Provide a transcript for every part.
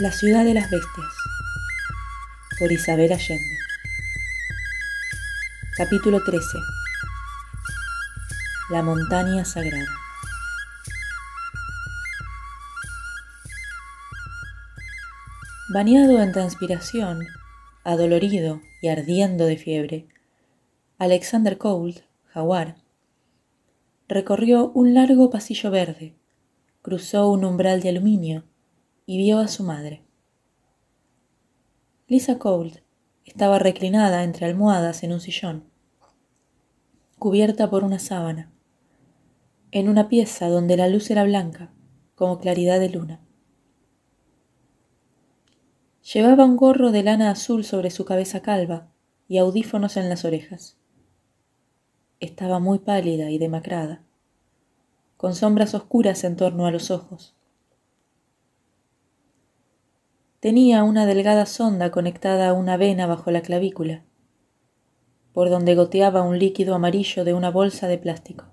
La ciudad de las bestias. Por Isabel Allende. Capítulo 13 La montaña sagrada. Bañado en transpiración, adolorido y ardiendo de fiebre, Alexander Cold, jaguar, recorrió un largo pasillo verde, cruzó un umbral de aluminio y vio a su madre. Lisa Cold estaba reclinada entre almohadas en un sillón, cubierta por una sábana, en una pieza donde la luz era blanca, como claridad de luna. Llevaba un gorro de lana azul sobre su cabeza calva y audífonos en las orejas. Estaba muy pálida y demacrada, con sombras oscuras en torno a los ojos Tenía una delgada sonda conectada a una vena bajo la clavícula, por donde goteaba un líquido amarillo de una bolsa de plástico.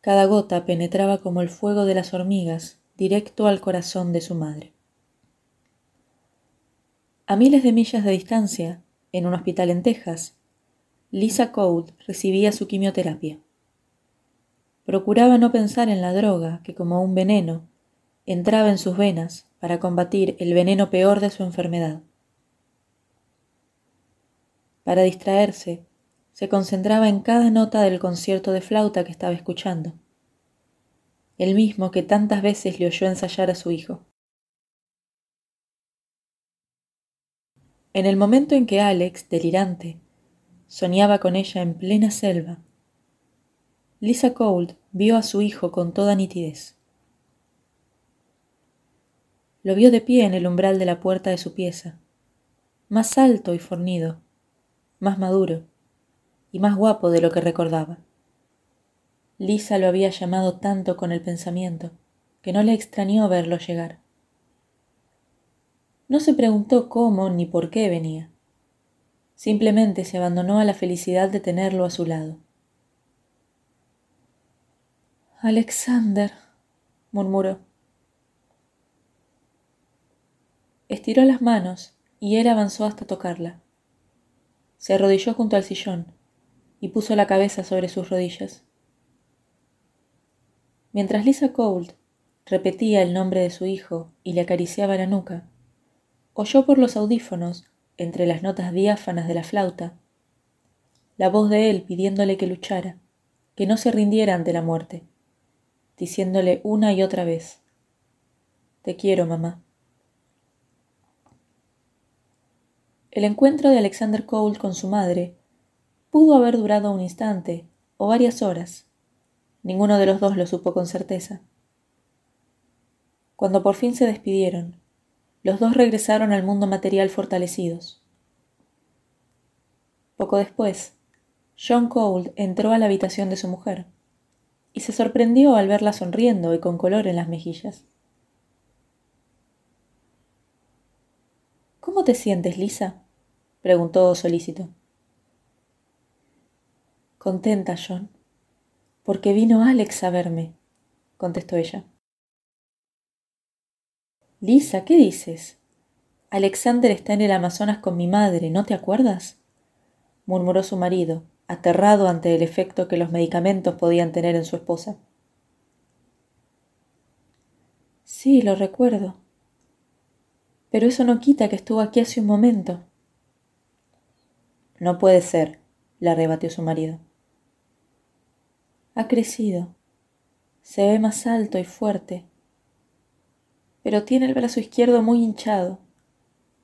Cada gota penetraba como el fuego de las hormigas directo al corazón de su madre. A miles de millas de distancia, en un hospital en Texas, Lisa Code recibía su quimioterapia. Procuraba no pensar en la droga que como un veneno entraba en sus venas para combatir el veneno peor de su enfermedad. Para distraerse, se concentraba en cada nota del concierto de flauta que estaba escuchando, el mismo que tantas veces le oyó ensayar a su hijo. En el momento en que Alex, delirante, soñaba con ella en plena selva, Lisa Cold vio a su hijo con toda nitidez. Lo vio de pie en el umbral de la puerta de su pieza, más alto y fornido, más maduro y más guapo de lo que recordaba. Lisa lo había llamado tanto con el pensamiento que no le extrañó verlo llegar. No se preguntó cómo ni por qué venía. Simplemente se abandonó a la felicidad de tenerlo a su lado. Alexander, murmuró. Estiró las manos y él avanzó hasta tocarla. Se arrodilló junto al sillón y puso la cabeza sobre sus rodillas. Mientras Lisa Cold repetía el nombre de su hijo y le acariciaba la nuca, oyó por los audífonos, entre las notas diáfanas de la flauta, la voz de él pidiéndole que luchara, que no se rindiera ante la muerte, diciéndole una y otra vez, Te quiero, mamá. El encuentro de Alexander Cole con su madre pudo haber durado un instante o varias horas. Ninguno de los dos lo supo con certeza. Cuando por fin se despidieron, los dos regresaron al mundo material fortalecidos. Poco después, John Cole entró a la habitación de su mujer y se sorprendió al verla sonriendo y con color en las mejillas. ¿Cómo te sientes, Lisa? preguntó solícito. Contenta, John, porque vino Alex a verme, contestó ella. Lisa, ¿qué dices? Alexander está en el Amazonas con mi madre, ¿no te acuerdas? murmuró su marido, aterrado ante el efecto que los medicamentos podían tener en su esposa. Sí, lo recuerdo. Pero eso no quita que estuvo aquí hace un momento. No puede ser, le rebatió su marido. Ha crecido. Se ve más alto y fuerte. Pero tiene el brazo izquierdo muy hinchado,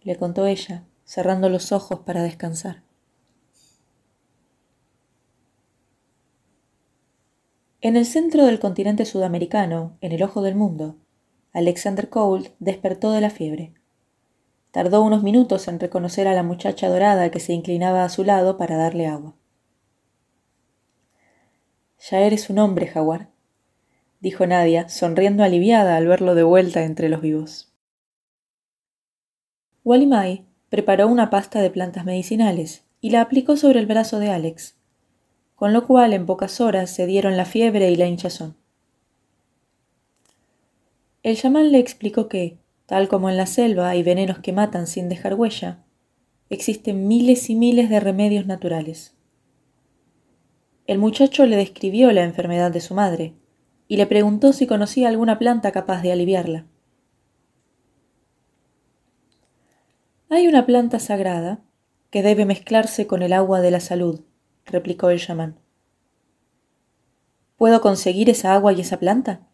le contó ella, cerrando los ojos para descansar. En el centro del continente sudamericano, en el ojo del mundo, Alexander Cole despertó de la fiebre. Tardó unos minutos en reconocer a la muchacha dorada que se inclinaba a su lado para darle agua. Ya eres un hombre, jaguar, dijo Nadia, sonriendo aliviada al verlo de vuelta entre los vivos. Mai preparó una pasta de plantas medicinales y la aplicó sobre el brazo de Alex, con lo cual en pocas horas se dieron la fiebre y la hinchazón. El chamán le explicó que, tal como en la selva hay venenos que matan sin dejar huella, existen miles y miles de remedios naturales. El muchacho le describió la enfermedad de su madre y le preguntó si conocía alguna planta capaz de aliviarla. Hay una planta sagrada que debe mezclarse con el agua de la salud, replicó el chamán. ¿Puedo conseguir esa agua y esa planta?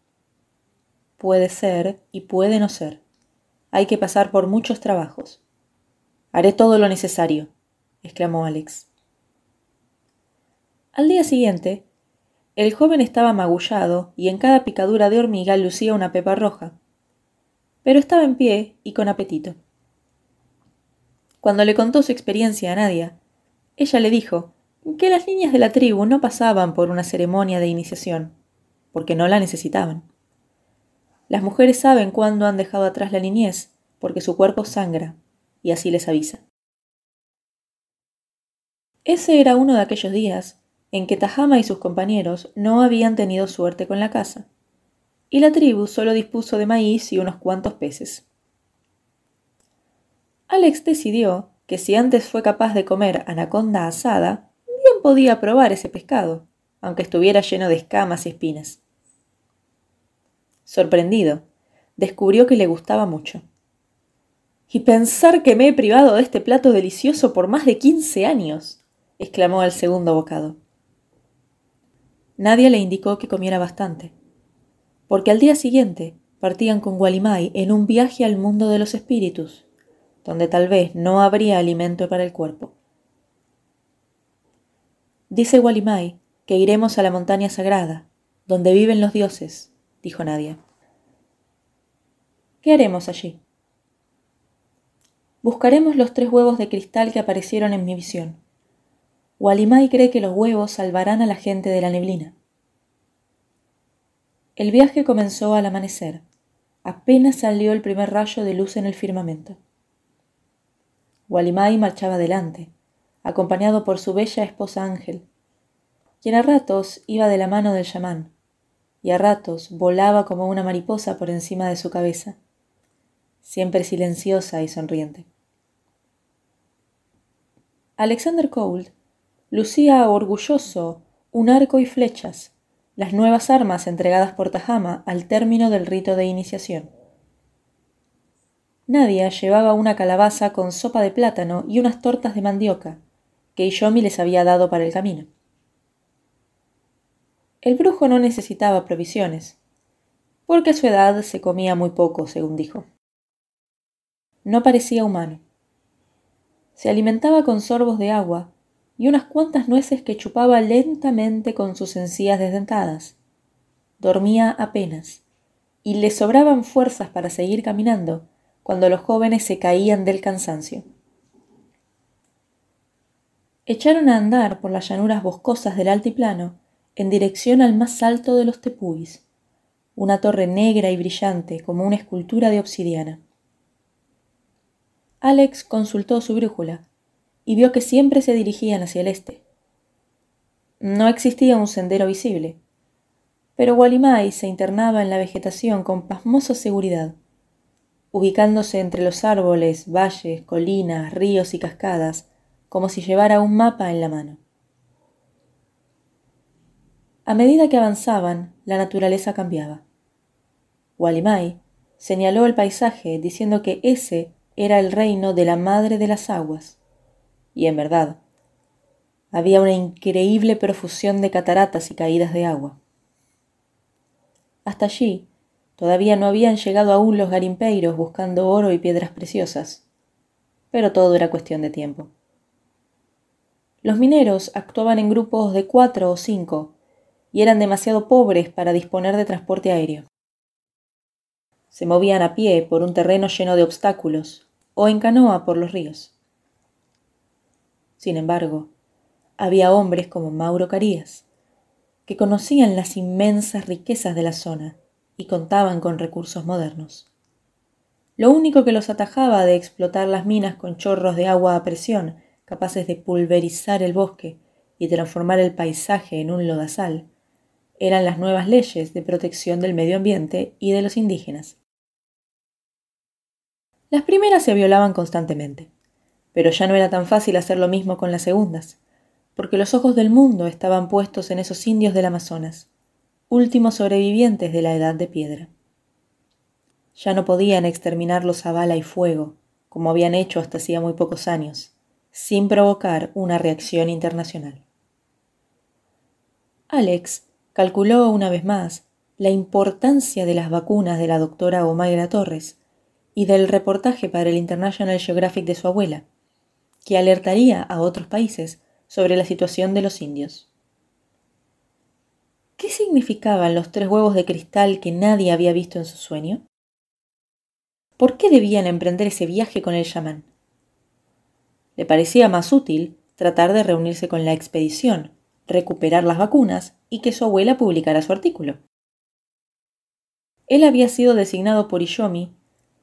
Puede ser y puede no ser. Hay que pasar por muchos trabajos. Haré todo lo necesario, exclamó Alex. Al día siguiente, el joven estaba magullado y en cada picadura de hormiga lucía una pepa roja. Pero estaba en pie y con apetito. Cuando le contó su experiencia a Nadia, ella le dijo que las niñas de la tribu no pasaban por una ceremonia de iniciación, porque no la necesitaban. Las mujeres saben cuándo han dejado atrás la niñez, porque su cuerpo sangra, y así les avisa. Ese era uno de aquellos días en que Tajama y sus compañeros no habían tenido suerte con la caza, y la tribu solo dispuso de maíz y unos cuantos peces. Alex decidió que si antes fue capaz de comer anaconda asada, bien podía probar ese pescado, aunque estuviera lleno de escamas y espinas. Sorprendido, descubrió que le gustaba mucho. Y pensar que me he privado de este plato delicioso por más de quince años, exclamó al segundo bocado. Nadie le indicó que comiera bastante, porque al día siguiente partían con Gualimay en un viaje al mundo de los espíritus, donde tal vez no habría alimento para el cuerpo. Dice Gualimay que iremos a la montaña sagrada, donde viven los dioses, dijo Nadia. ¿Qué haremos allí? Buscaremos los tres huevos de cristal que aparecieron en mi visión. Walimai cree que los huevos salvarán a la gente de la neblina. El viaje comenzó al amanecer. Apenas salió el primer rayo de luz en el firmamento. Walimai marchaba adelante, acompañado por su bella esposa Ángel, quien a ratos iba de la mano del chamán, y a ratos volaba como una mariposa por encima de su cabeza, siempre silenciosa y sonriente. Alexander Cold lucía orgulloso un arco y flechas, las nuevas armas entregadas por Tajama al término del rito de iniciación. Nadia llevaba una calabaza con sopa de plátano y unas tortas de mandioca, que Iyomi les había dado para el camino. El brujo no necesitaba provisiones, porque a su edad se comía muy poco, según dijo. No parecía humano. Se alimentaba con sorbos de agua y unas cuantas nueces que chupaba lentamente con sus encías desdentadas. Dormía apenas, y le sobraban fuerzas para seguir caminando cuando los jóvenes se caían del cansancio. Echaron a andar por las llanuras boscosas del altiplano en dirección al más alto de los tepuis, una torre negra y brillante como una escultura de obsidiana. Alex consultó su brújula y vio que siempre se dirigían hacia el este. No existía un sendero visible, pero Walimai se internaba en la vegetación con pasmosa seguridad, ubicándose entre los árboles, valles, colinas, ríos y cascadas, como si llevara un mapa en la mano. A medida que avanzaban, la naturaleza cambiaba. Walimai señaló el paisaje diciendo que ese era el reino de la Madre de las Aguas, y en verdad, había una increíble profusión de cataratas y caídas de agua. Hasta allí todavía no habían llegado aún los garimpeiros buscando oro y piedras preciosas, pero todo era cuestión de tiempo. Los mineros actuaban en grupos de cuatro o cinco y eran demasiado pobres para disponer de transporte aéreo. Se movían a pie por un terreno lleno de obstáculos o en canoa por los ríos. Sin embargo, había hombres como Mauro Carías, que conocían las inmensas riquezas de la zona y contaban con recursos modernos. Lo único que los atajaba de explotar las minas con chorros de agua a presión capaces de pulverizar el bosque y transformar el paisaje en un lodazal eran las nuevas leyes de protección del medio ambiente y de los indígenas. Las primeras se violaban constantemente, pero ya no era tan fácil hacer lo mismo con las segundas, porque los ojos del mundo estaban puestos en esos indios del Amazonas, últimos sobrevivientes de la edad de piedra. Ya no podían exterminarlos a bala y fuego, como habían hecho hasta hacía muy pocos años, sin provocar una reacción internacional. Alex calculó una vez más la importancia de las vacunas de la doctora Omaira Torres y del reportaje para el International Geographic de su abuela, que alertaría a otros países sobre la situación de los indios. ¿Qué significaban los tres huevos de cristal que nadie había visto en su sueño? ¿Por qué debían emprender ese viaje con el chamán? Le parecía más útil tratar de reunirse con la expedición, recuperar las vacunas y que su abuela publicara su artículo. Él había sido designado por Iyomi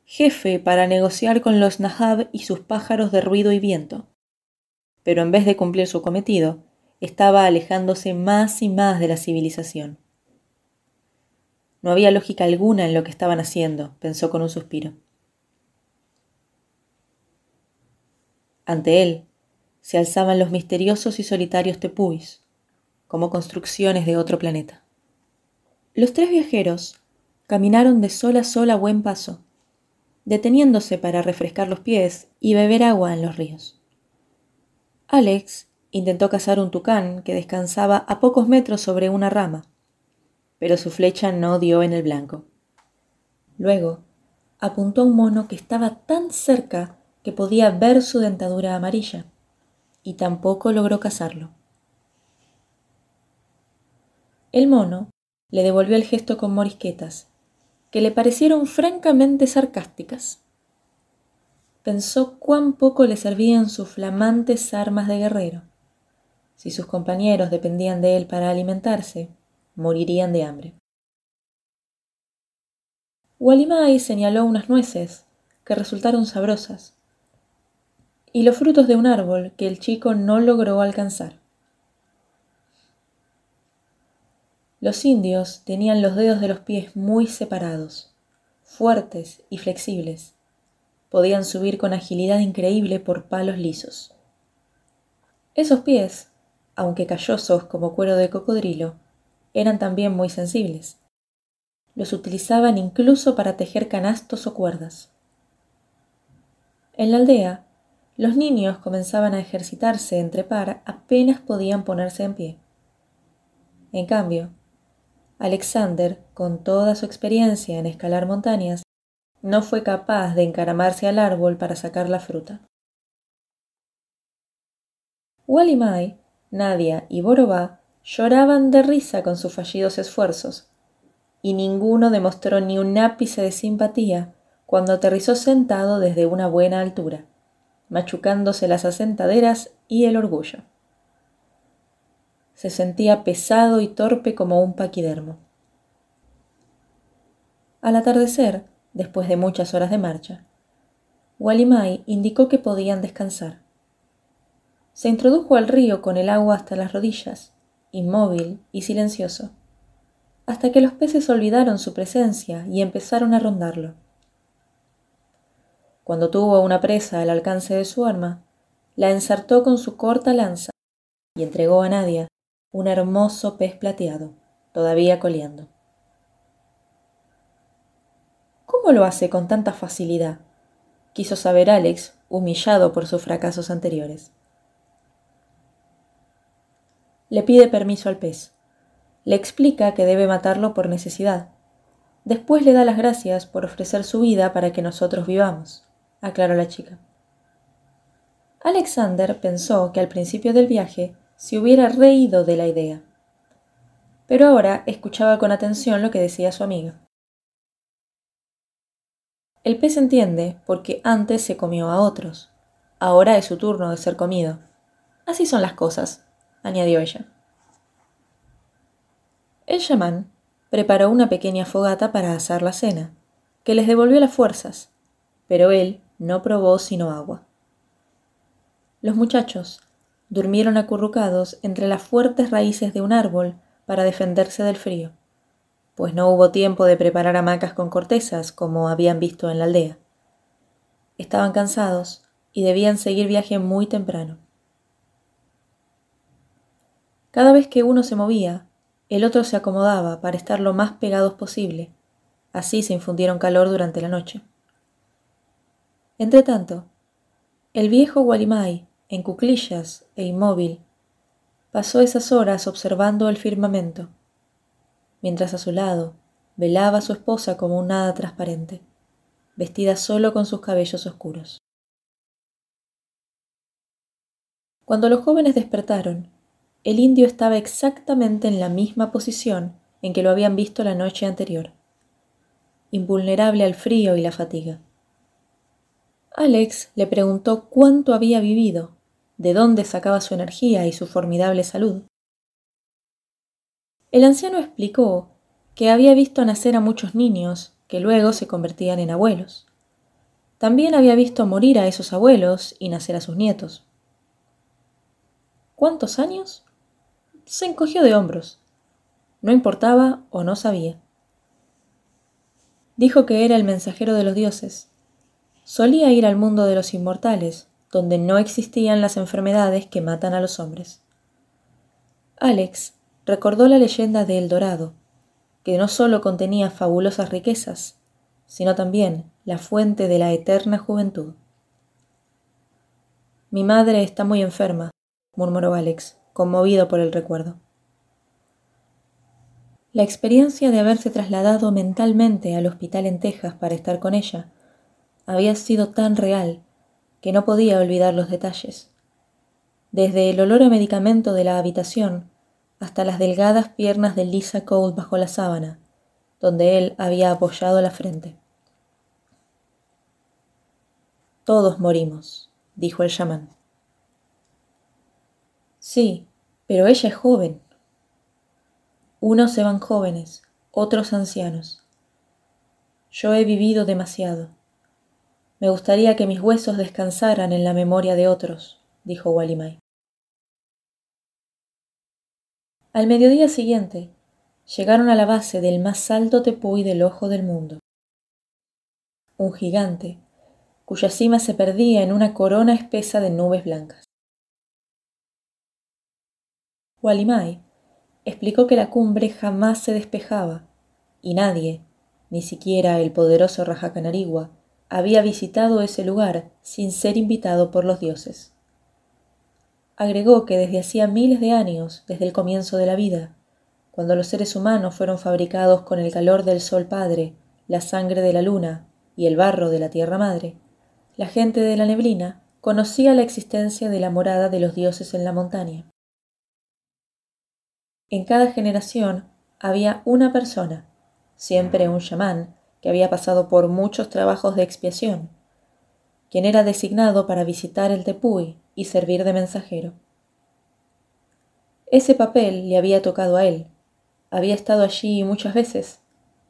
jefe para negociar con los Nahab y sus pájaros de ruido y viento. Pero en vez de cumplir su cometido, estaba alejándose más y más de la civilización. No había lógica alguna en lo que estaban haciendo, pensó con un suspiro. Ante él se alzaban los misteriosos y solitarios tepuis, como construcciones de otro planeta. Los tres viajeros caminaron de sol a sol a buen paso, deteniéndose para refrescar los pies y beber agua en los ríos. Alex intentó cazar un tucán que descansaba a pocos metros sobre una rama, pero su flecha no dio en el blanco. Luego apuntó a un mono que estaba tan cerca que podía ver su dentadura amarilla, y tampoco logró cazarlo. El mono le devolvió el gesto con morisquetas, que le parecieron francamente sarcásticas. Pensó cuán poco le servían sus flamantes armas de guerrero. Si sus compañeros dependían de él para alimentarse, morirían de hambre. Walimai señaló unas nueces que resultaron sabrosas y los frutos de un árbol que el chico no logró alcanzar. Los indios tenían los dedos de los pies muy separados, fuertes y flexibles. Podían subir con agilidad increíble por palos lisos. Esos pies, aunque callosos como cuero de cocodrilo, eran también muy sensibles. Los utilizaban incluso para tejer canastos o cuerdas. En la aldea, los niños comenzaban a ejercitarse entre par apenas podían ponerse en pie. En cambio, Alexander, con toda su experiencia en escalar montañas, no fue capaz de encaramarse al árbol para sacar la fruta. Walimai, Nadia y Borobá lloraban de risa con sus fallidos esfuerzos, y ninguno demostró ni un ápice de simpatía cuando aterrizó sentado desde una buena altura, machucándose las asentaderas y el orgullo se sentía pesado y torpe como un paquidermo. Al atardecer, después de muchas horas de marcha, Walimai indicó que podían descansar. Se introdujo al río con el agua hasta las rodillas, inmóvil y silencioso, hasta que los peces olvidaron su presencia y empezaron a rondarlo. Cuando tuvo una presa al alcance de su arma, la ensartó con su corta lanza y entregó a Nadia un hermoso pez plateado, todavía coleando. ¿Cómo lo hace con tanta facilidad? quiso saber Alex, humillado por sus fracasos anteriores. Le pide permiso al pez. Le explica que debe matarlo por necesidad. Después le da las gracias por ofrecer su vida para que nosotros vivamos, aclaró la chica. Alexander pensó que al principio del viaje se hubiera reído de la idea. Pero ahora escuchaba con atención lo que decía su amiga. El pez entiende porque antes se comió a otros. Ahora es su turno de ser comido. Así son las cosas, añadió ella. El chamán preparó una pequeña fogata para asar la cena, que les devolvió las fuerzas, pero él no probó sino agua. Los muchachos, durmieron acurrucados entre las fuertes raíces de un árbol para defenderse del frío, pues no hubo tiempo de preparar hamacas con cortezas como habían visto en la aldea. Estaban cansados y debían seguir viaje muy temprano. Cada vez que uno se movía, el otro se acomodaba para estar lo más pegados posible. Así se infundieron calor durante la noche. Entretanto, el viejo Gualimay, en cuclillas e inmóvil, pasó esas horas observando el firmamento, mientras a su lado velaba a su esposa como un nada transparente, vestida solo con sus cabellos oscuros. Cuando los jóvenes despertaron, el indio estaba exactamente en la misma posición en que lo habían visto la noche anterior, invulnerable al frío y la fatiga. Alex le preguntó cuánto había vivido, de dónde sacaba su energía y su formidable salud. El anciano explicó que había visto nacer a muchos niños que luego se convertían en abuelos. También había visto morir a esos abuelos y nacer a sus nietos. ¿Cuántos años? Se encogió de hombros. No importaba o no sabía. Dijo que era el mensajero de los dioses, Solía ir al mundo de los inmortales, donde no existían las enfermedades que matan a los hombres. Alex recordó la leyenda de El Dorado, que no sólo contenía fabulosas riquezas, sino también la fuente de la eterna juventud. Mi madre está muy enferma, murmuró Alex, conmovido por el recuerdo. La experiencia de haberse trasladado mentalmente al hospital en Texas para estar con ella había sido tan real que no podía olvidar los detalles. Desde el olor a medicamento de la habitación hasta las delgadas piernas de Lisa Cole bajo la sábana, donde él había apoyado la frente. Todos morimos, dijo el chamán. Sí, pero ella es joven. Unos se van jóvenes, otros ancianos. Yo he vivido demasiado. Me gustaría que mis huesos descansaran en la memoria de otros, dijo Walimay. Al mediodía siguiente, llegaron a la base del más alto tepuy del ojo del mundo. Un gigante, cuya cima se perdía en una corona espesa de nubes blancas. Walimay explicó que la cumbre jamás se despejaba y nadie, ni siquiera el poderoso Rajacanarigua, había visitado ese lugar sin ser invitado por los dioses. Agregó que desde hacía miles de años, desde el comienzo de la vida, cuando los seres humanos fueron fabricados con el calor del Sol Padre, la sangre de la Luna y el barro de la Tierra Madre, la gente de la neblina conocía la existencia de la morada de los dioses en la montaña. En cada generación había una persona, siempre un chamán, que había pasado por muchos trabajos de expiación, quien era designado para visitar el Tepuy y servir de mensajero. Ese papel le había tocado a él, había estado allí muchas veces,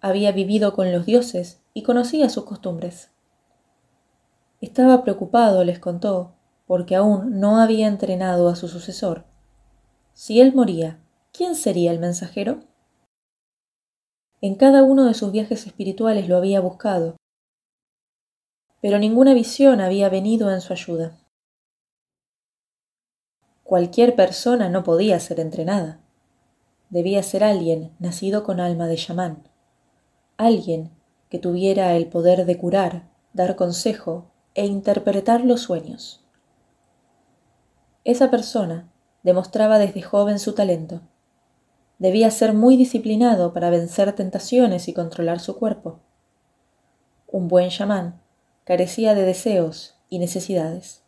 había vivido con los dioses y conocía sus costumbres. Estaba preocupado, les contó, porque aún no había entrenado a su sucesor. Si él moría, ¿quién sería el mensajero? En cada uno de sus viajes espirituales lo había buscado, pero ninguna visión había venido en su ayuda. Cualquier persona no podía ser entrenada. Debía ser alguien nacido con alma de chamán, alguien que tuviera el poder de curar, dar consejo e interpretar los sueños. Esa persona demostraba desde joven su talento Debía ser muy disciplinado para vencer tentaciones y controlar su cuerpo. Un buen chamán carecía de deseos y necesidades.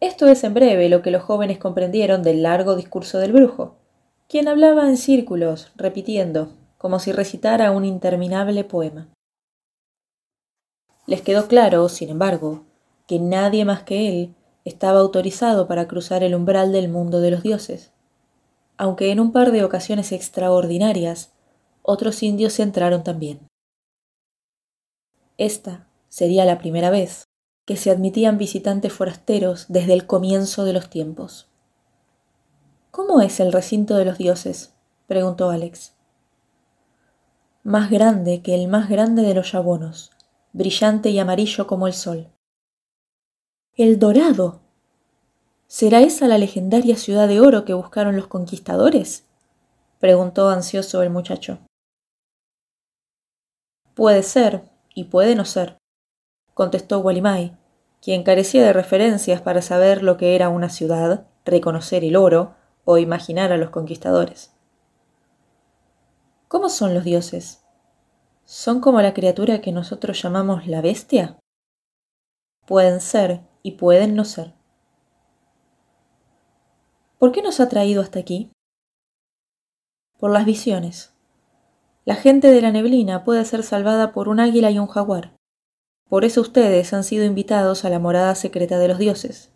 Esto es en breve lo que los jóvenes comprendieron del largo discurso del brujo, quien hablaba en círculos, repitiendo, como si recitara un interminable poema. Les quedó claro, sin embargo, que nadie más que él estaba autorizado para cruzar el umbral del mundo de los dioses aunque en un par de ocasiones extraordinarias otros indios entraron también. Esta sería la primera vez que se admitían visitantes forasteros desde el comienzo de los tiempos. ¿Cómo es el recinto de los dioses? preguntó Alex. Más grande que el más grande de los yabonos, brillante y amarillo como el sol. El dorado. ¿Será esa la legendaria ciudad de oro que buscaron los conquistadores? preguntó ansioso el muchacho. Puede ser y puede no ser, contestó Walimai, quien carecía de referencias para saber lo que era una ciudad, reconocer el oro o imaginar a los conquistadores. ¿Cómo son los dioses? ¿Son como la criatura que nosotros llamamos la bestia? Pueden ser y pueden no ser. ¿Por qué nos ha traído hasta aquí? Por las visiones. La gente de la neblina puede ser salvada por un águila y un jaguar. Por eso ustedes han sido invitados a la morada secreta de los dioses.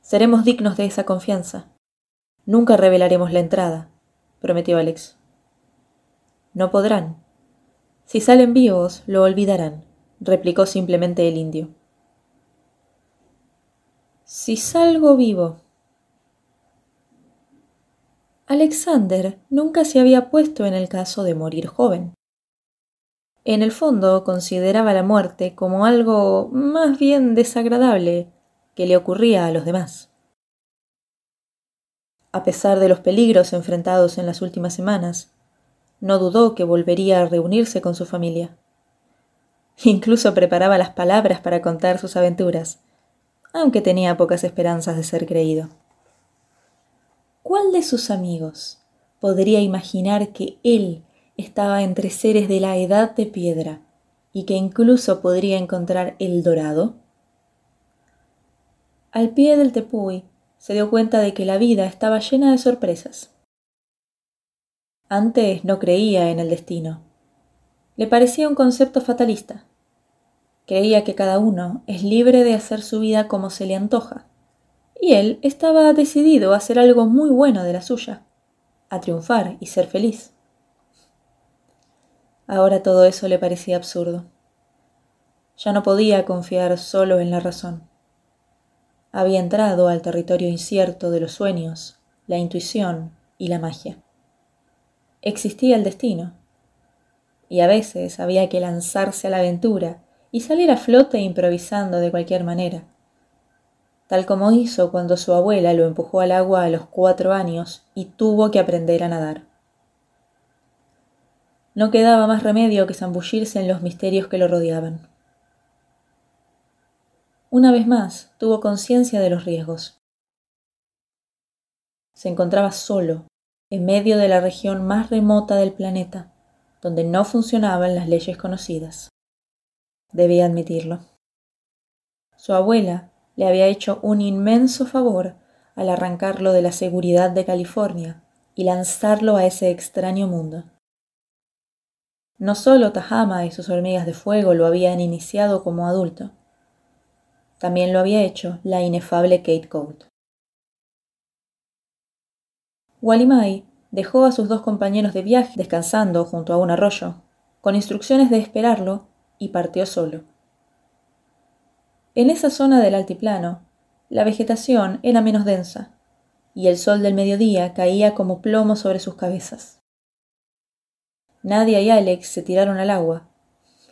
Seremos dignos de esa confianza. Nunca revelaremos la entrada, prometió Alex. No podrán. Si salen vivos, lo olvidarán, replicó simplemente el indio. Si salgo vivo. Alexander nunca se había puesto en el caso de morir joven. En el fondo consideraba la muerte como algo más bien desagradable que le ocurría a los demás. A pesar de los peligros enfrentados en las últimas semanas, no dudó que volvería a reunirse con su familia. Incluso preparaba las palabras para contar sus aventuras, aunque tenía pocas esperanzas de ser creído. ¿Cuál de sus amigos podría imaginar que él estaba entre seres de la edad de piedra y que incluso podría encontrar el dorado? Al pie del tepuy se dio cuenta de que la vida estaba llena de sorpresas. Antes no creía en el destino. Le parecía un concepto fatalista. Creía que cada uno es libre de hacer su vida como se le antoja y él estaba decidido a hacer algo muy bueno de la suya, a triunfar y ser feliz. Ahora todo eso le parecía absurdo. Ya no podía confiar solo en la razón. Había entrado al territorio incierto de los sueños, la intuición y la magia. Existía el destino, y a veces había que lanzarse a la aventura y salir a flote improvisando de cualquier manera tal como hizo cuando su abuela lo empujó al agua a los cuatro años y tuvo que aprender a nadar. No quedaba más remedio que zambullirse en los misterios que lo rodeaban. Una vez más tuvo conciencia de los riesgos. Se encontraba solo, en medio de la región más remota del planeta, donde no funcionaban las leyes conocidas. Debía admitirlo. Su abuela le había hecho un inmenso favor al arrancarlo de la seguridad de California y lanzarlo a ese extraño mundo. No solo Tahama y sus hormigas de fuego lo habían iniciado como adulto, también lo había hecho la inefable Kate Colt. Walimai dejó a sus dos compañeros de viaje descansando junto a un arroyo, con instrucciones de esperarlo, y partió solo. En esa zona del altiplano, la vegetación era menos densa, y el sol del mediodía caía como plomo sobre sus cabezas. Nadia y Alex se tiraron al agua,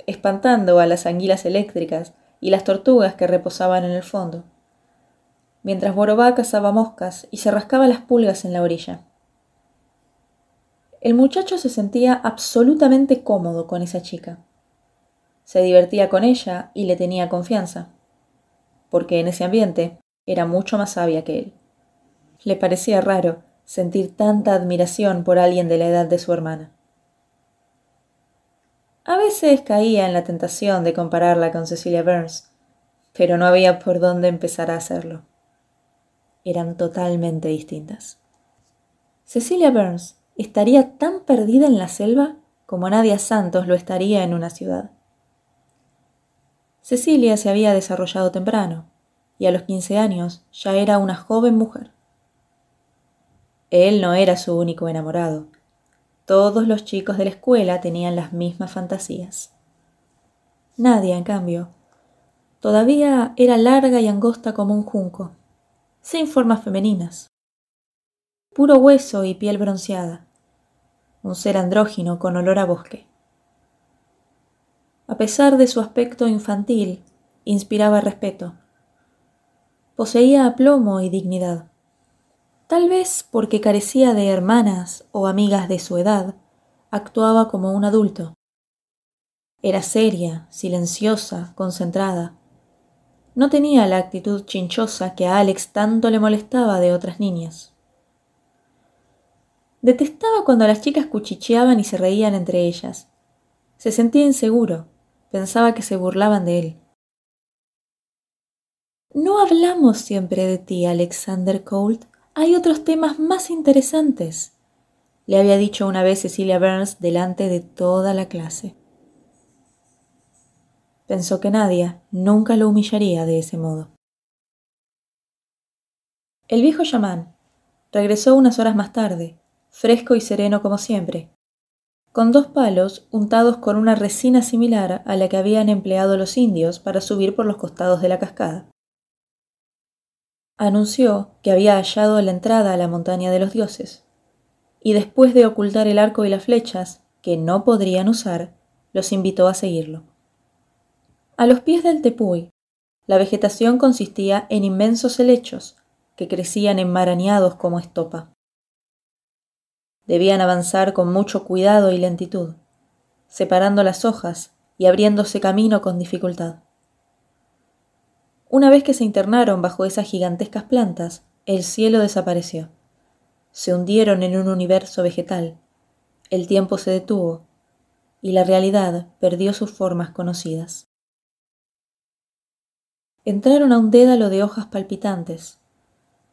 espantando a las anguilas eléctricas y las tortugas que reposaban en el fondo, mientras Borobá cazaba moscas y se rascaba las pulgas en la orilla. El muchacho se sentía absolutamente cómodo con esa chica. Se divertía con ella y le tenía confianza porque en ese ambiente era mucho más sabia que él. Le parecía raro sentir tanta admiración por alguien de la edad de su hermana. A veces caía en la tentación de compararla con Cecilia Burns, pero no había por dónde empezar a hacerlo. Eran totalmente distintas. Cecilia Burns estaría tan perdida en la selva como Nadia Santos lo estaría en una ciudad. Cecilia se había desarrollado temprano, y a los quince años ya era una joven mujer. Él no era su único enamorado. Todos los chicos de la escuela tenían las mismas fantasías. Nadia, en cambio, todavía era larga y angosta como un junco, sin formas femeninas, puro hueso y piel bronceada, un ser andrógino con olor a bosque. A pesar de su aspecto infantil, inspiraba respeto. Poseía aplomo y dignidad. Tal vez porque carecía de hermanas o amigas de su edad, actuaba como un adulto. Era seria, silenciosa, concentrada. No tenía la actitud chinchosa que a Alex tanto le molestaba de otras niñas. Detestaba cuando las chicas cuchicheaban y se reían entre ellas. Se sentía inseguro, pensaba que se burlaban de él. No hablamos siempre de ti, Alexander Colt. Hay otros temas más interesantes, le había dicho una vez Cecilia Burns delante de toda la clase. Pensó que Nadia nunca lo humillaría de ese modo. El viejo chamán regresó unas horas más tarde, fresco y sereno como siempre, con dos palos untados con una resina similar a la que habían empleado los indios para subir por los costados de la cascada anunció que había hallado la entrada a la montaña de los dioses, y después de ocultar el arco y las flechas, que no podrían usar, los invitó a seguirlo. A los pies del tepuy, la vegetación consistía en inmensos helechos que crecían enmarañados como estopa. Debían avanzar con mucho cuidado y lentitud, separando las hojas y abriéndose camino con dificultad. Una vez que se internaron bajo esas gigantescas plantas, el cielo desapareció. Se hundieron en un universo vegetal. El tiempo se detuvo y la realidad perdió sus formas conocidas. Entraron a un dédalo de hojas palpitantes,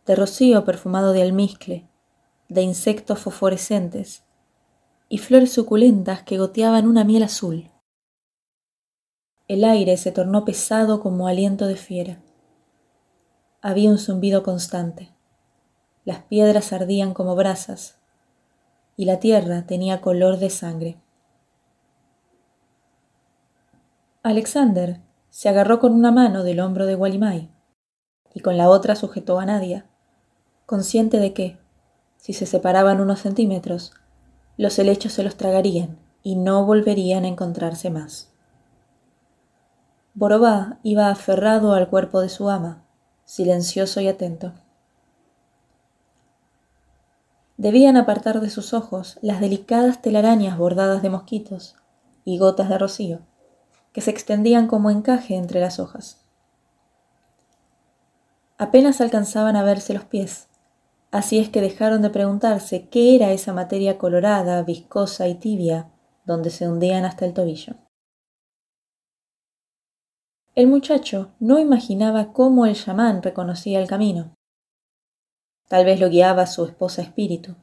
de rocío perfumado de almizcle, de insectos fosforescentes y flores suculentas que goteaban una miel azul. El aire se tornó pesado como aliento de fiera. Había un zumbido constante. Las piedras ardían como brasas y la tierra tenía color de sangre. Alexander se agarró con una mano del hombro de Walimai y con la otra sujetó a Nadia, consciente de que, si se separaban unos centímetros, los helechos se los tragarían y no volverían a encontrarse más. Borobá iba aferrado al cuerpo de su ama, silencioso y atento. Debían apartar de sus ojos las delicadas telarañas bordadas de mosquitos y gotas de rocío, que se extendían como encaje entre las hojas. Apenas alcanzaban a verse los pies, así es que dejaron de preguntarse qué era esa materia colorada, viscosa y tibia donde se hundían hasta el tobillo. El muchacho no imaginaba cómo el chamán reconocía el camino. Tal vez lo guiaba su esposa espíritu.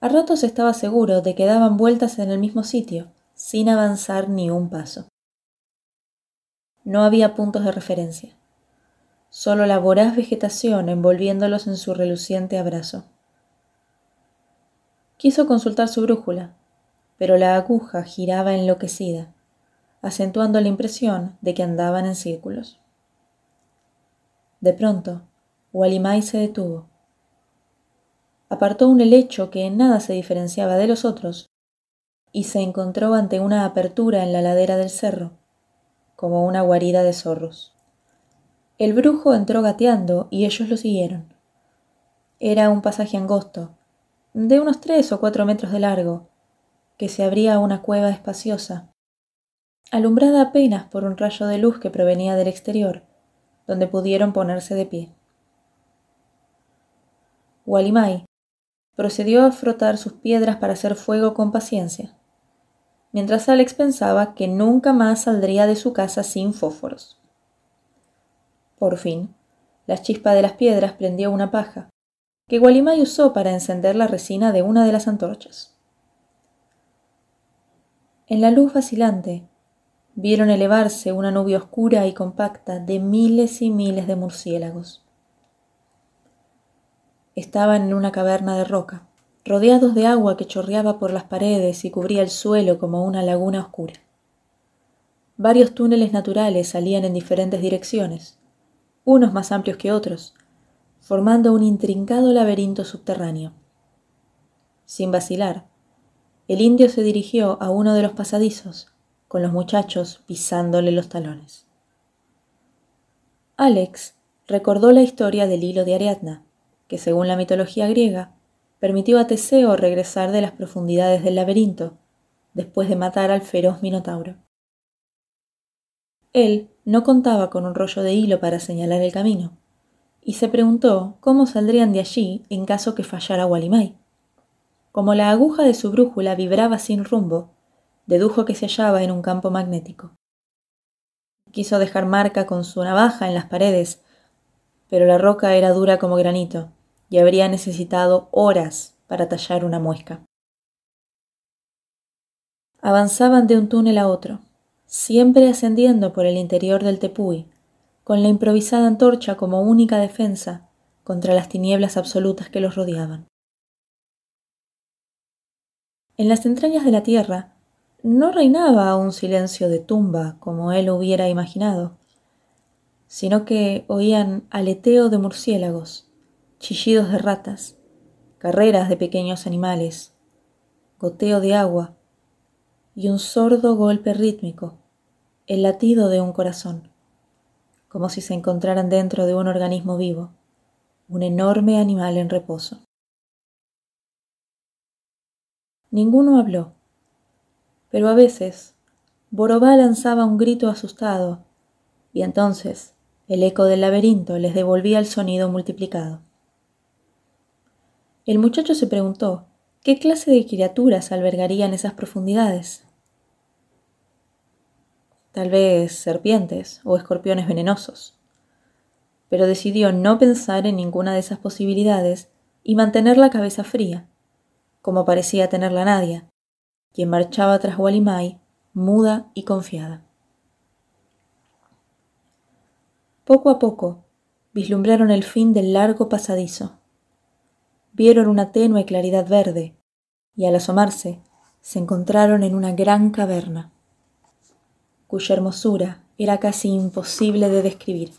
A ratos estaba seguro de que daban vueltas en el mismo sitio, sin avanzar ni un paso. No había puntos de referencia, solo la voraz vegetación envolviéndolos en su reluciente abrazo. Quiso consultar su brújula, pero la aguja giraba enloquecida acentuando la impresión de que andaban en círculos. De pronto, Walimai se detuvo. Apartó un helecho que en nada se diferenciaba de los otros y se encontró ante una apertura en la ladera del cerro, como una guarida de zorros. El brujo entró gateando y ellos lo siguieron. Era un pasaje angosto, de unos tres o cuatro metros de largo, que se abría a una cueva espaciosa, alumbrada apenas por un rayo de luz que provenía del exterior, donde pudieron ponerse de pie. Walimai procedió a frotar sus piedras para hacer fuego con paciencia, mientras Alex pensaba que nunca más saldría de su casa sin fósforos. Por fin, la chispa de las piedras prendió una paja, que Walimai usó para encender la resina de una de las antorchas. En la luz vacilante, vieron elevarse una nube oscura y compacta de miles y miles de murciélagos. Estaban en una caverna de roca, rodeados de agua que chorreaba por las paredes y cubría el suelo como una laguna oscura. Varios túneles naturales salían en diferentes direcciones, unos más amplios que otros, formando un intrincado laberinto subterráneo. Sin vacilar, el indio se dirigió a uno de los pasadizos, con los muchachos pisándole los talones. Alex recordó la historia del hilo de Ariadna, que según la mitología griega, permitió a Teseo regresar de las profundidades del laberinto, después de matar al feroz Minotauro. Él no contaba con un rollo de hilo para señalar el camino, y se preguntó cómo saldrían de allí en caso que fallara Walimay. Como la aguja de su brújula vibraba sin rumbo, dedujo que se hallaba en un campo magnético. Quiso dejar marca con su navaja en las paredes, pero la roca era dura como granito y habría necesitado horas para tallar una muesca. Avanzaban de un túnel a otro, siempre ascendiendo por el interior del tepuy, con la improvisada antorcha como única defensa contra las tinieblas absolutas que los rodeaban. En las entrañas de la tierra no reinaba un silencio de tumba como él hubiera imaginado, sino que oían aleteo de murciélagos, chillidos de ratas, carreras de pequeños animales, goteo de agua y un sordo golpe rítmico, el latido de un corazón, como si se encontraran dentro de un organismo vivo, un enorme animal en reposo. Ninguno habló, pero a veces Borobá lanzaba un grito asustado y entonces el eco del laberinto les devolvía el sonido multiplicado. El muchacho se preguntó qué clase de criaturas albergarían esas profundidades. Tal vez serpientes o escorpiones venenosos. Pero decidió no pensar en ninguna de esas posibilidades y mantener la cabeza fría, como parecía tenerla Nadia, quien marchaba tras Walimai, muda y confiada. Poco a poco vislumbraron el fin del largo pasadizo vieron una tenue claridad verde, y al asomarse se encontraron en una gran caverna, cuya hermosura era casi imposible de describir.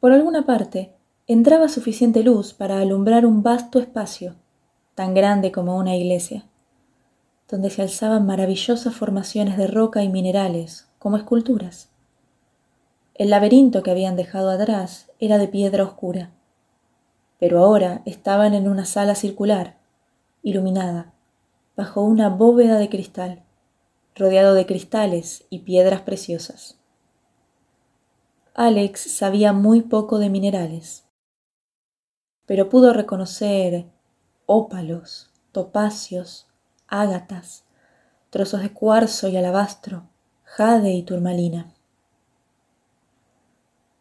Por alguna parte entraba suficiente luz para alumbrar un vasto espacio, tan grande como una iglesia, donde se alzaban maravillosas formaciones de roca y minerales, como esculturas. El laberinto que habían dejado atrás era de piedra oscura, pero ahora estaban en una sala circular, iluminada, bajo una bóveda de cristal, rodeado de cristales y piedras preciosas. Alex sabía muy poco de minerales, pero pudo reconocer ópalos, topacios, ágatas, trozos de cuarzo y alabastro, jade y turmalina.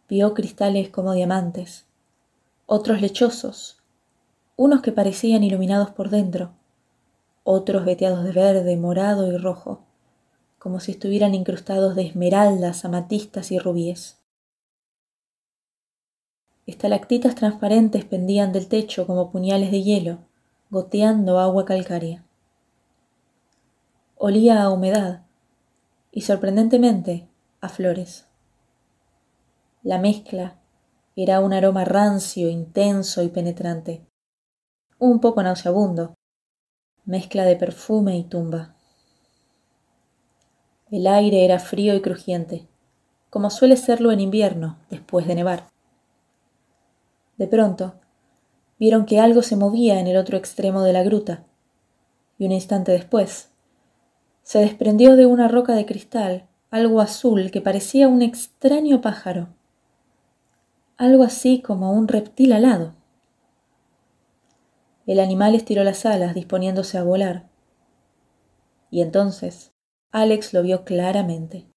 Vio cristales como diamantes, otros lechosos, unos que parecían iluminados por dentro, otros veteados de verde, morado y rojo, como si estuvieran incrustados de esmeraldas, amatistas y rubíes. Estalactitas transparentes pendían del techo como puñales de hielo, goteando agua calcárea. Olía a humedad y sorprendentemente a flores. La mezcla era un aroma rancio, intenso y penetrante, un poco nauseabundo, mezcla de perfume y tumba. El aire era frío y crujiente, como suele serlo en invierno después de nevar. De pronto, vieron que algo se movía en el otro extremo de la gruta, y un instante después, se desprendió de una roca de cristal algo azul que parecía un extraño pájaro algo así como un reptil alado. El animal estiró las alas disponiéndose a volar. Y entonces Alex lo vio claramente.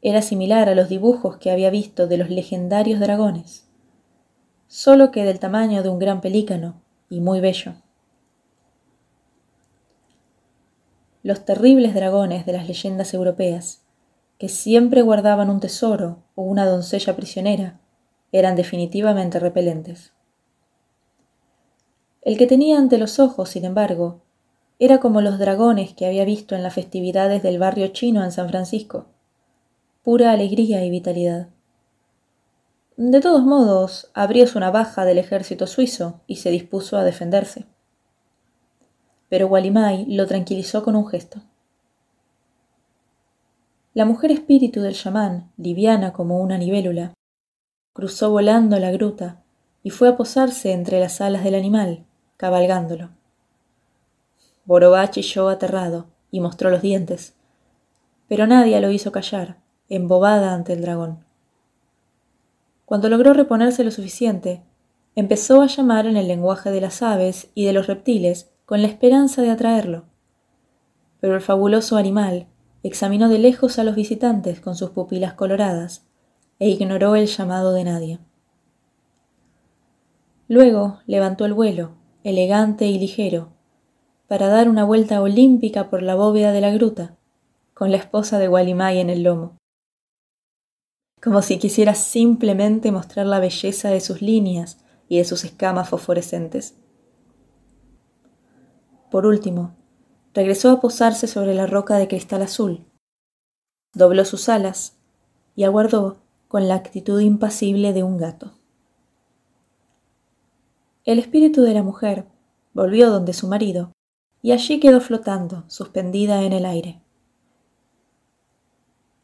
Era similar a los dibujos que había visto de los legendarios dragones, solo que del tamaño de un gran pelícano y muy bello. Los terribles dragones de las leyendas europeas, que siempre guardaban un tesoro o una doncella prisionera, eran definitivamente repelentes. El que tenía ante los ojos, sin embargo, era como los dragones que había visto en las festividades del barrio chino en San Francisco, pura alegría y vitalidad. De todos modos, abrió una baja del ejército suizo y se dispuso a defenderse. Pero Walimai lo tranquilizó con un gesto. La mujer espíritu del chamán, liviana como una libélula, cruzó volando la gruta y fue a posarse entre las alas del animal, cabalgándolo. Borobá chilló aterrado y mostró los dientes, pero nadie lo hizo callar, embobada ante el dragón. Cuando logró reponerse lo suficiente, empezó a llamar en el lenguaje de las aves y de los reptiles con la esperanza de atraerlo. Pero el fabuloso animal examinó de lejos a los visitantes con sus pupilas coloradas e ignoró el llamado de nadie. Luego levantó el vuelo, elegante y ligero, para dar una vuelta olímpica por la bóveda de la gruta, con la esposa de Walimay en el lomo. Como si quisiera simplemente mostrar la belleza de sus líneas y de sus escamas fosforescentes. Por último, regresó a posarse sobre la roca de cristal azul, dobló sus alas y aguardó con la actitud impasible de un gato. El espíritu de la mujer volvió donde su marido y allí quedó flotando, suspendida en el aire.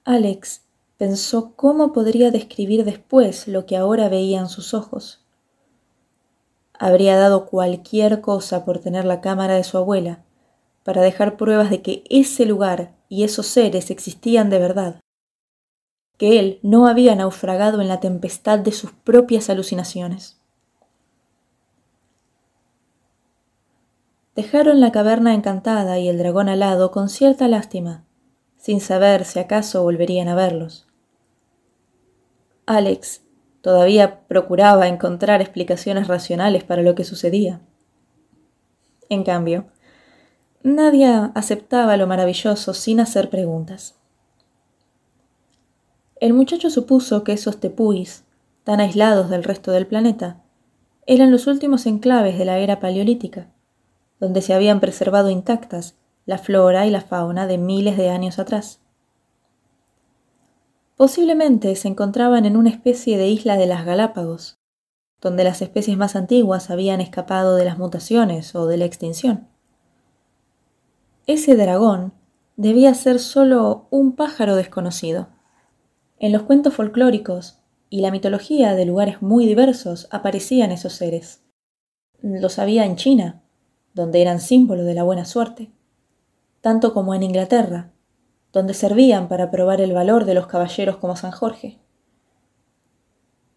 Alex pensó cómo podría describir después lo que ahora veían sus ojos. Habría dado cualquier cosa por tener la cámara de su abuela, para dejar pruebas de que ese lugar y esos seres existían de verdad que él no había naufragado en la tempestad de sus propias alucinaciones. Dejaron la caverna encantada y el dragón alado con cierta lástima, sin saber si acaso volverían a verlos. Alex todavía procuraba encontrar explicaciones racionales para lo que sucedía. En cambio, nadie aceptaba lo maravilloso sin hacer preguntas. El muchacho supuso que esos tepuis, tan aislados del resto del planeta, eran los últimos enclaves de la era paleolítica, donde se habían preservado intactas la flora y la fauna de miles de años atrás. Posiblemente se encontraban en una especie de isla de las Galápagos, donde las especies más antiguas habían escapado de las mutaciones o de la extinción. Ese dragón debía ser solo un pájaro desconocido en los cuentos folclóricos y la mitología de lugares muy diversos aparecían esos seres. Los había en China, donde eran símbolo de la buena suerte, tanto como en Inglaterra, donde servían para probar el valor de los caballeros como San Jorge.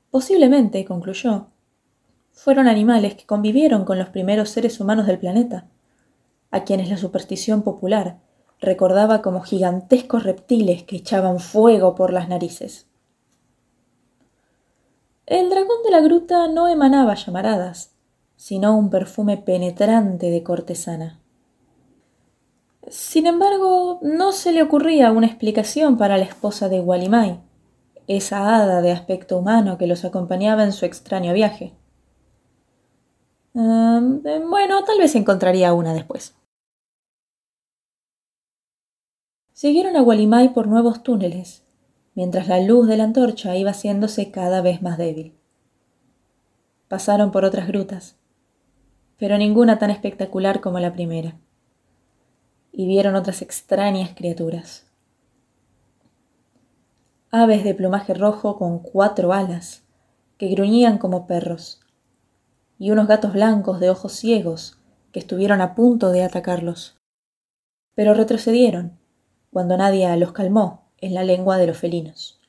Posiblemente, concluyó, fueron animales que convivieron con los primeros seres humanos del planeta, a quienes la superstición popular recordaba como gigantescos reptiles que echaban fuego por las narices. El dragón de la gruta no emanaba llamaradas, sino un perfume penetrante de cortesana. Sin embargo, no se le ocurría una explicación para la esposa de Walimai, esa hada de aspecto humano que los acompañaba en su extraño viaje. Ah, bueno, tal vez encontraría una después. Siguieron a Walimay por nuevos túneles, mientras la luz de la antorcha iba haciéndose cada vez más débil. Pasaron por otras grutas, pero ninguna tan espectacular como la primera, y vieron otras extrañas criaturas. Aves de plumaje rojo con cuatro alas, que gruñían como perros, y unos gatos blancos de ojos ciegos que estuvieron a punto de atacarlos, pero retrocedieron cuando Nadia los calmó en la lengua de los felinos.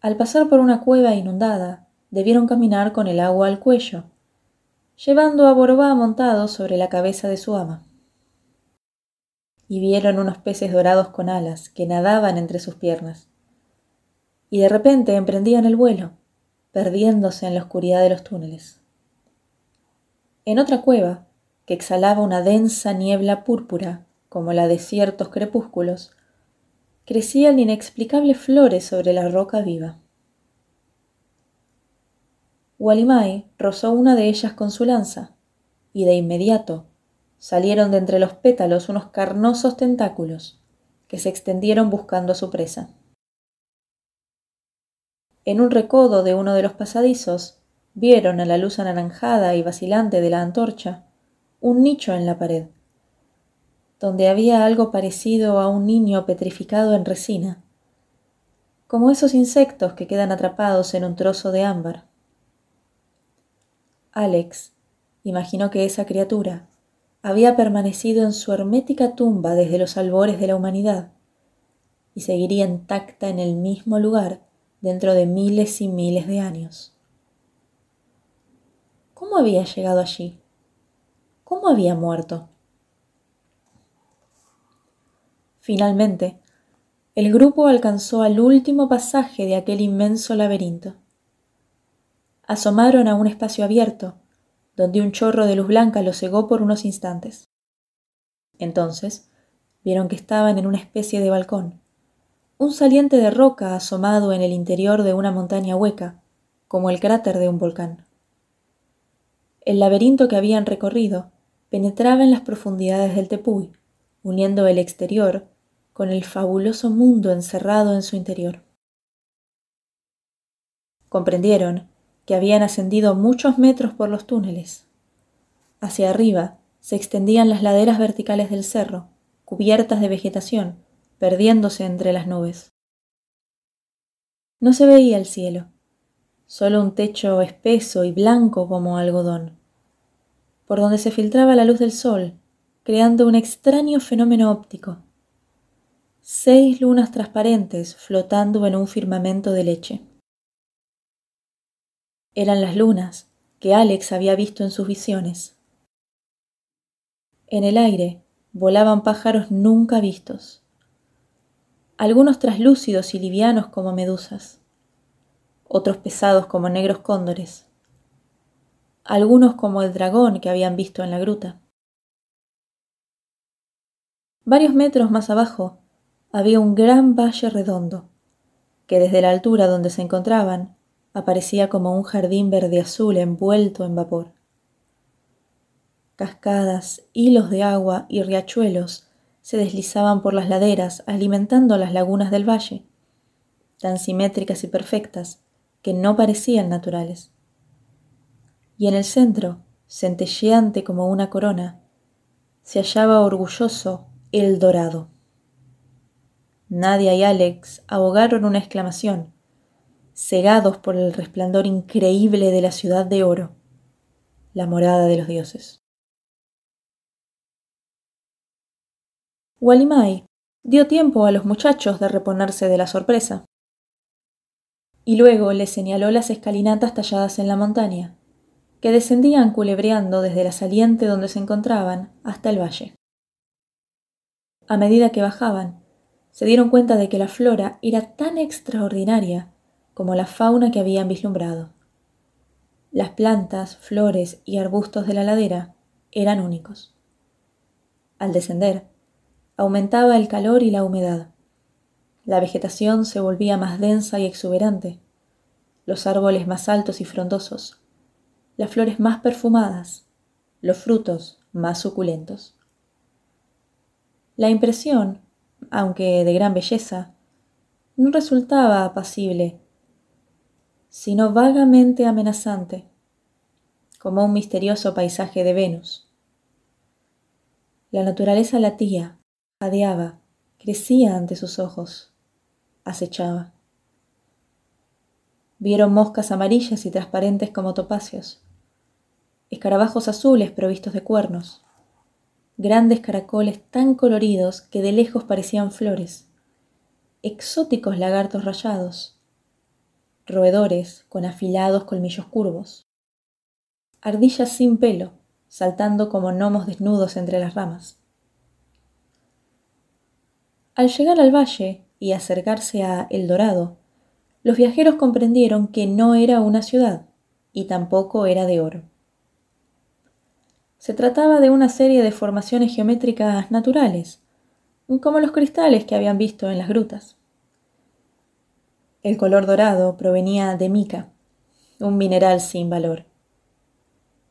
Al pasar por una cueva inundada, debieron caminar con el agua al cuello, llevando a Borobá montado sobre la cabeza de su ama. Y vieron unos peces dorados con alas que nadaban entre sus piernas. Y de repente emprendían el vuelo, perdiéndose en la oscuridad de los túneles. En otra cueva, que exhalaba una densa niebla púrpura, como la de ciertos crepúsculos, crecían inexplicables flores sobre la roca viva. Walimai rozó una de ellas con su lanza, y de inmediato salieron de entre los pétalos unos carnosos tentáculos que se extendieron buscando a su presa. En un recodo de uno de los pasadizos vieron a la luz anaranjada y vacilante de la antorcha un nicho en la pared, donde había algo parecido a un niño petrificado en resina, como esos insectos que quedan atrapados en un trozo de ámbar. Alex imaginó que esa criatura había permanecido en su hermética tumba desde los albores de la humanidad y seguiría intacta en el mismo lugar dentro de miles y miles de años. ¿Cómo había llegado allí? ¿Cómo había muerto? Finalmente, el grupo alcanzó al último pasaje de aquel inmenso laberinto. Asomaron a un espacio abierto, donde un chorro de luz blanca los cegó por unos instantes. Entonces, vieron que estaban en una especie de balcón, un saliente de roca asomado en el interior de una montaña hueca, como el cráter de un volcán. El laberinto que habían recorrido penetraba en las profundidades del Tepuy, uniendo el exterior con el fabuloso mundo encerrado en su interior. Comprendieron que habían ascendido muchos metros por los túneles. Hacia arriba se extendían las laderas verticales del cerro, cubiertas de vegetación, perdiéndose entre las nubes. No se veía el cielo, solo un techo espeso y blanco como algodón, por donde se filtraba la luz del sol, creando un extraño fenómeno óptico. Seis lunas transparentes flotando en un firmamento de leche. Eran las lunas que Alex había visto en sus visiones. En el aire volaban pájaros nunca vistos, algunos traslúcidos y livianos como medusas, otros pesados como negros cóndores, algunos como el dragón que habían visto en la gruta. Varios metros más abajo había un gran valle redondo, que desde la altura donde se encontraban aparecía como un jardín verde azul envuelto en vapor. Cascadas, hilos de agua y riachuelos se deslizaban por las laderas alimentando las lagunas del valle, tan simétricas y perfectas que no parecían naturales. Y en el centro, centelleante como una corona, se hallaba orgulloso el dorado. Nadia y Alex ahogaron una exclamación, cegados por el resplandor increíble de la ciudad de oro, la morada de los dioses. Walimai dio tiempo a los muchachos de reponerse de la sorpresa. Y luego les señaló las escalinatas talladas en la montaña, que descendían culebreando desde la saliente donde se encontraban hasta el valle. A medida que bajaban, se dieron cuenta de que la flora era tan extraordinaria como la fauna que habían vislumbrado. Las plantas, flores y arbustos de la ladera eran únicos. Al descender, aumentaba el calor y la humedad. La vegetación se volvía más densa y exuberante, los árboles más altos y frondosos, las flores más perfumadas, los frutos más suculentos. La impresión, aunque de gran belleza, no resultaba apacible, sino vagamente amenazante, como un misterioso paisaje de Venus. La naturaleza latía, jadeaba, crecía ante sus ojos, acechaba. Vieron moscas amarillas y transparentes como topacios, escarabajos azules provistos de cuernos, grandes caracoles tan coloridos que de lejos parecían flores, exóticos lagartos rayados, roedores con afilados colmillos curvos, ardillas sin pelo, saltando como gnomos desnudos entre las ramas. Al llegar al valle y acercarse a El Dorado, los viajeros comprendieron que no era una ciudad y tampoco era de oro. Se trataba de una serie de formaciones geométricas naturales, como los cristales que habían visto en las grutas. El color dorado provenía de mica, un mineral sin valor,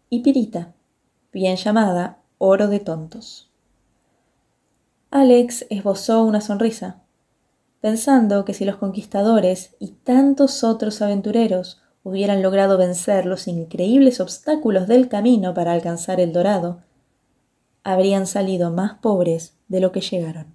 y pirita, bien llamada oro de tontos. Alex esbozó una sonrisa, pensando que si los conquistadores y tantos otros aventureros hubieran logrado vencer los increíbles obstáculos del camino para alcanzar el dorado, habrían salido más pobres de lo que llegaron.